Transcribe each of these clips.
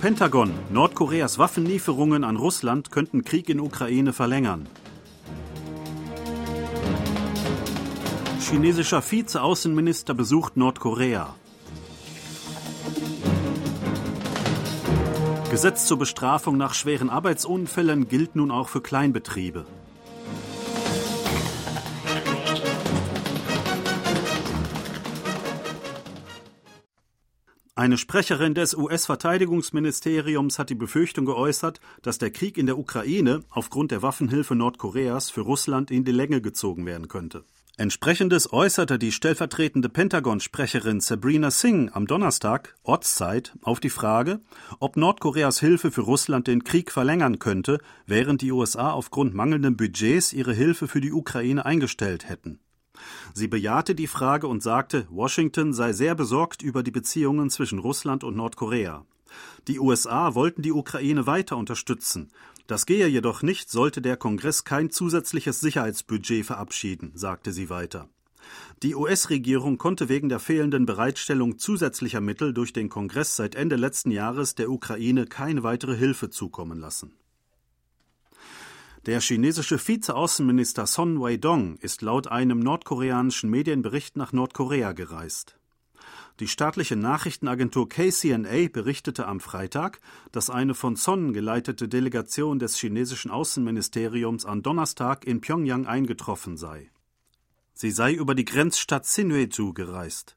Pentagon. Nordkoreas Waffenlieferungen an Russland könnten Krieg in Ukraine verlängern. Chinesischer Vizeaußenminister besucht Nordkorea. Gesetz zur Bestrafung nach schweren Arbeitsunfällen gilt nun auch für Kleinbetriebe. Eine Sprecherin des US-Verteidigungsministeriums hat die Befürchtung geäußert, dass der Krieg in der Ukraine aufgrund der Waffenhilfe Nordkoreas für Russland in die Länge gezogen werden könnte. Entsprechendes äußerte die stellvertretende Pentagon-Sprecherin Sabrina Singh am Donnerstag, Ortszeit, auf die Frage, ob Nordkoreas Hilfe für Russland den Krieg verlängern könnte, während die USA aufgrund mangelnden Budgets ihre Hilfe für die Ukraine eingestellt hätten. Sie bejahte die Frage und sagte, Washington sei sehr besorgt über die Beziehungen zwischen Russland und Nordkorea. Die USA wollten die Ukraine weiter unterstützen. Das gehe jedoch nicht, sollte der Kongress kein zusätzliches Sicherheitsbudget verabschieden, sagte sie weiter. Die US-Regierung konnte wegen der fehlenden Bereitstellung zusätzlicher Mittel durch den Kongress seit Ende letzten Jahres der Ukraine keine weitere Hilfe zukommen lassen. Der chinesische Vizeaußenminister Son Wei-dong ist laut einem nordkoreanischen Medienbericht nach Nordkorea gereist. Die staatliche Nachrichtenagentur KCNA berichtete am Freitag, dass eine von Son geleitete Delegation des chinesischen Außenministeriums am Donnerstag in Pyongyang eingetroffen sei. Sie sei über die Grenzstadt Sinueju gereist.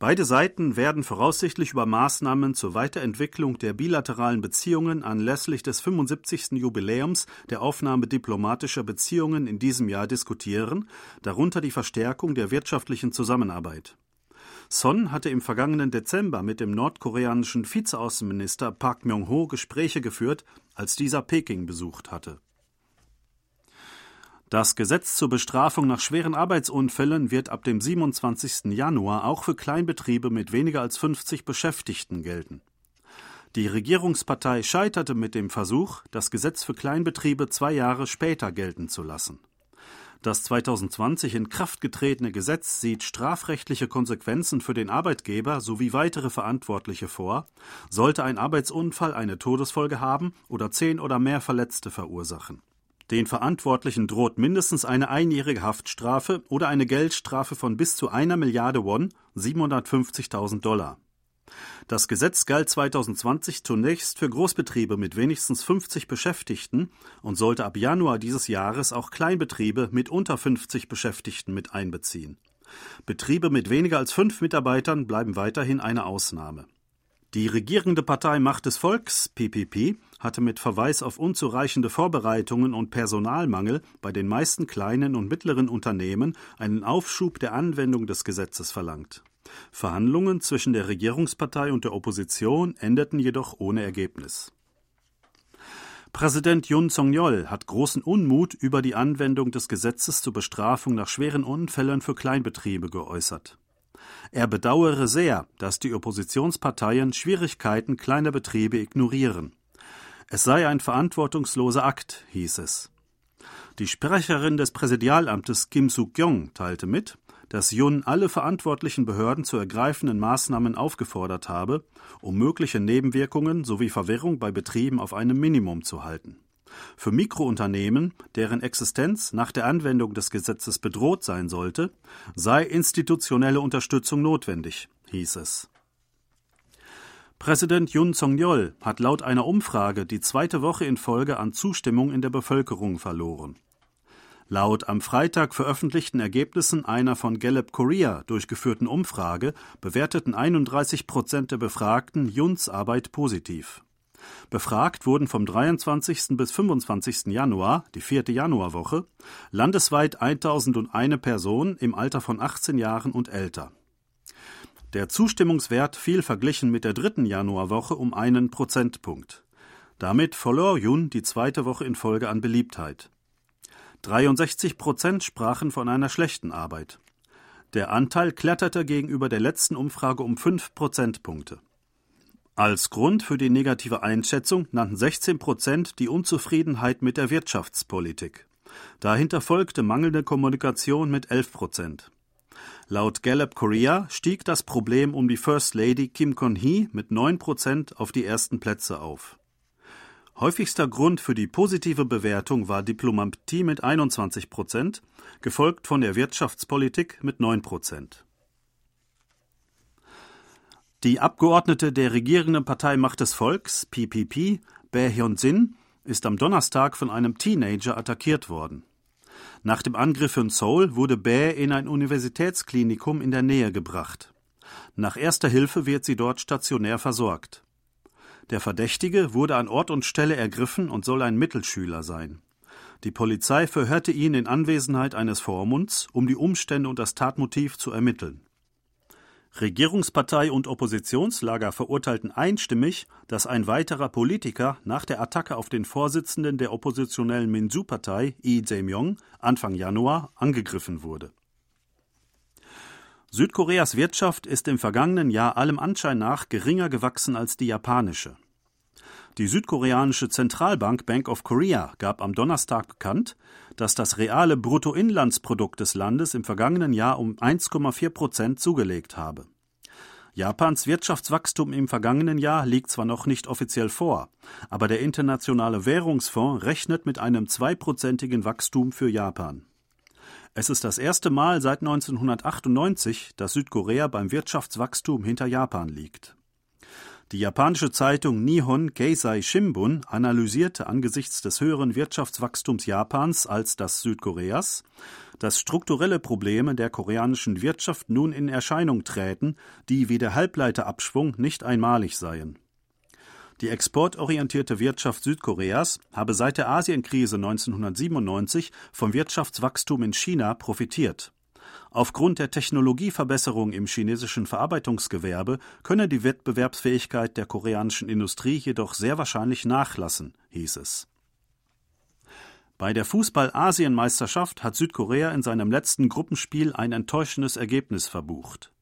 Beide Seiten werden voraussichtlich über Maßnahmen zur Weiterentwicklung der bilateralen Beziehungen anlässlich des 75. Jubiläums der Aufnahme diplomatischer Beziehungen in diesem Jahr diskutieren, darunter die Verstärkung der wirtschaftlichen Zusammenarbeit. Son hatte im vergangenen Dezember mit dem nordkoreanischen Vizeaußenminister Park Myung-ho Gespräche geführt, als dieser Peking besucht hatte. Das Gesetz zur Bestrafung nach schweren Arbeitsunfällen wird ab dem 27. Januar auch für Kleinbetriebe mit weniger als 50 Beschäftigten gelten. Die Regierungspartei scheiterte mit dem Versuch, das Gesetz für Kleinbetriebe zwei Jahre später gelten zu lassen. Das 2020 in Kraft getretene Gesetz sieht strafrechtliche Konsequenzen für den Arbeitgeber sowie weitere Verantwortliche vor, sollte ein Arbeitsunfall eine Todesfolge haben oder zehn oder mehr Verletzte verursachen. Den Verantwortlichen droht mindestens eine einjährige Haftstrafe oder eine Geldstrafe von bis zu einer Milliarde Won, 750.000 Dollar. Das Gesetz galt 2020 zunächst für Großbetriebe mit wenigstens 50 Beschäftigten und sollte ab Januar dieses Jahres auch Kleinbetriebe mit unter 50 Beschäftigten mit einbeziehen. Betriebe mit weniger als fünf Mitarbeitern bleiben weiterhin eine Ausnahme. Die regierende Partei Macht des Volks, PPP, hatte mit Verweis auf unzureichende Vorbereitungen und Personalmangel bei den meisten kleinen und mittleren Unternehmen einen Aufschub der Anwendung des Gesetzes verlangt. Verhandlungen zwischen der Regierungspartei und der Opposition endeten jedoch ohne Ergebnis. Präsident Yun Song-yeol hat großen Unmut über die Anwendung des Gesetzes zur Bestrafung nach schweren Unfällen für Kleinbetriebe geäußert. Er bedauere sehr, dass die Oppositionsparteien Schwierigkeiten kleiner Betriebe ignorieren. Es sei ein verantwortungsloser Akt, hieß es. Die Sprecherin des Präsidialamtes Kim Suk-yong teilte mit, dass Yun alle verantwortlichen Behörden zu ergreifenden Maßnahmen aufgefordert habe, um mögliche Nebenwirkungen sowie Verwirrung bei Betrieben auf einem Minimum zu halten. Für Mikrounternehmen, deren Existenz nach der Anwendung des Gesetzes bedroht sein sollte, sei institutionelle Unterstützung notwendig, hieß es. Präsident Yun Song-yeol hat laut einer Umfrage die zweite Woche in Folge an Zustimmung in der Bevölkerung verloren. Laut am Freitag veröffentlichten Ergebnissen einer von Gallup Korea durchgeführten Umfrage bewerteten 31 Prozent der Befragten Yuns Arbeit positiv. Befragt wurden vom 23. bis 25. Januar, die vierte Januarwoche, landesweit 1001 Personen im Alter von 18 Jahren und älter. Der Zustimmungswert fiel verglichen mit der dritten Januarwoche um einen Prozentpunkt. Damit verlor Jun die zweite Woche in Folge an Beliebtheit. 63 Prozent sprachen von einer schlechten Arbeit. Der Anteil kletterte gegenüber der letzten Umfrage um fünf Prozentpunkte. Als Grund für die negative Einschätzung nannten 16 Prozent die Unzufriedenheit mit der Wirtschaftspolitik. Dahinter folgte mangelnde Kommunikation mit 11 Prozent. Laut Gallup Korea stieg das Problem um die First Lady Kim Kon-hee mit 9 Prozent auf die ersten Plätze auf. Häufigster Grund für die positive Bewertung war Diplomatie mit 21 Prozent, gefolgt von der Wirtschaftspolitik mit 9 Prozent. Die Abgeordnete der regierenden Partei Macht des Volks, PPP, Bae Hyun-sin, ist am Donnerstag von einem Teenager attackiert worden. Nach dem Angriff in Seoul wurde Bae in ein Universitätsklinikum in der Nähe gebracht. Nach erster Hilfe wird sie dort stationär versorgt. Der Verdächtige wurde an Ort und Stelle ergriffen und soll ein Mittelschüler sein. Die Polizei verhörte ihn in Anwesenheit eines Vormunds, um die Umstände und das Tatmotiv zu ermitteln. Regierungspartei und Oppositionslager verurteilten einstimmig, dass ein weiterer Politiker nach der Attacke auf den Vorsitzenden der oppositionellen Minju-Partei, Lee Jae-myung, Anfang Januar angegriffen wurde. Südkoreas Wirtschaft ist im vergangenen Jahr allem Anschein nach geringer gewachsen als die japanische. Die südkoreanische Zentralbank Bank of Korea gab am Donnerstag bekannt, dass das reale Bruttoinlandsprodukt des Landes im vergangenen Jahr um 1,4 Prozent zugelegt habe. Japans Wirtschaftswachstum im vergangenen Jahr liegt zwar noch nicht offiziell vor, aber der Internationale Währungsfonds rechnet mit einem zweiprozentigen Wachstum für Japan. Es ist das erste Mal seit 1998, dass Südkorea beim Wirtschaftswachstum hinter Japan liegt. Die japanische Zeitung Nihon Keizai Shimbun analysierte angesichts des höheren Wirtschaftswachstums Japans als das Südkoreas, dass strukturelle Probleme der koreanischen Wirtschaft nun in Erscheinung träten, die wie der Halbleiterabschwung nicht einmalig seien. Die exportorientierte Wirtschaft Südkoreas habe seit der Asienkrise 1997 vom Wirtschaftswachstum in China profitiert. Aufgrund der Technologieverbesserung im chinesischen Verarbeitungsgewerbe könne die Wettbewerbsfähigkeit der koreanischen Industrie jedoch sehr wahrscheinlich nachlassen, hieß es. Bei der Fußball-Asienmeisterschaft hat Südkorea in seinem letzten Gruppenspiel ein enttäuschendes Ergebnis verbucht.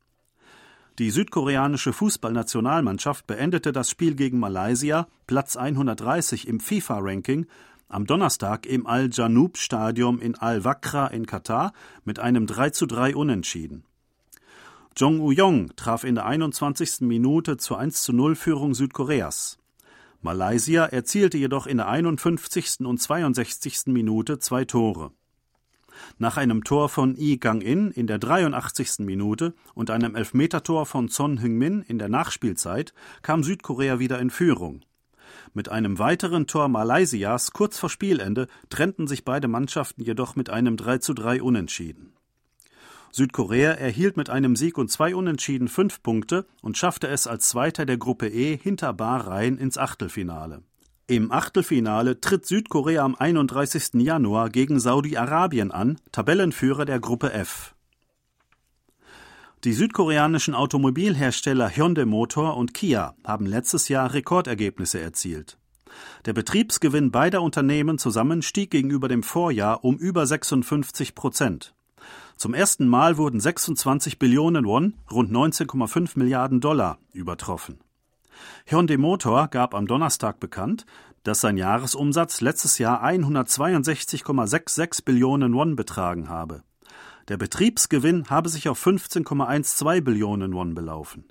Die südkoreanische Fußballnationalmannschaft beendete das Spiel gegen Malaysia, Platz 130 im FIFA-Ranking, am Donnerstag im Al-Janub-Stadion in Al-Wakra in Katar mit einem 3:3 Unentschieden. Jong U-yong traf in der 21. Minute zur 1:0 Führung Südkoreas. Malaysia erzielte jedoch in der 51. und 62. Minute zwei Tore. Nach einem Tor von Lee Gang-in in der 83. Minute und einem Elfmetertor von Son Heung-min in der Nachspielzeit kam Südkorea wieder in Führung. Mit einem weiteren Tor Malaysias kurz vor Spielende trennten sich beide Mannschaften jedoch mit einem 3:3 Unentschieden. Südkorea erhielt mit einem Sieg und zwei Unentschieden fünf Punkte und schaffte es als Zweiter der Gruppe E hinter Bahrain ins Achtelfinale. Im Achtelfinale tritt Südkorea am 31. Januar gegen Saudi-Arabien an, Tabellenführer der Gruppe F. Die südkoreanischen Automobilhersteller Hyundai Motor und Kia haben letztes Jahr Rekordergebnisse erzielt. Der Betriebsgewinn beider Unternehmen zusammen stieg gegenüber dem Vorjahr um über 56 Prozent. Zum ersten Mal wurden 26 Billionen Won, rund 19,5 Milliarden Dollar, übertroffen. Hyundai Motor gab am Donnerstag bekannt, dass sein Jahresumsatz letztes Jahr 162,66 Billionen Won betragen habe. Der Betriebsgewinn habe sich auf 15,12 Billionen Won belaufen.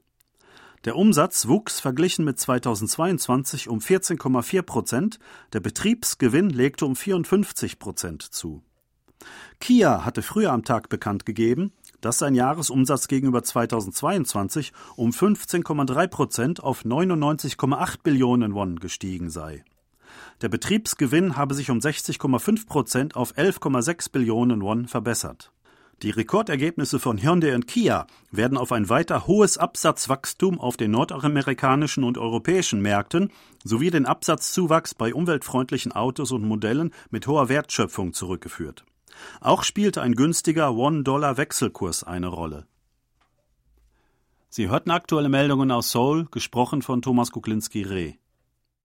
Der Umsatz wuchs verglichen mit 2022 um 14,4 Prozent, der Betriebsgewinn legte um 54 Prozent zu. Kia hatte früher am Tag bekannt gegeben, dass sein Jahresumsatz gegenüber 2022 um 15,3 Prozent auf 99,8 Billionen Won gestiegen sei. Der Betriebsgewinn habe sich um 60,5 Prozent auf 11,6 Billionen Won verbessert. Die Rekordergebnisse von Hyundai und Kia werden auf ein weiter hohes Absatzwachstum auf den nordamerikanischen und europäischen Märkten sowie den Absatzzuwachs bei umweltfreundlichen Autos und Modellen mit hoher Wertschöpfung zurückgeführt. Auch spielte ein günstiger One-Dollar-Wechselkurs eine Rolle. Sie hörten aktuelle Meldungen aus Seoul, gesprochen von Thomas Kuklinski-Reh.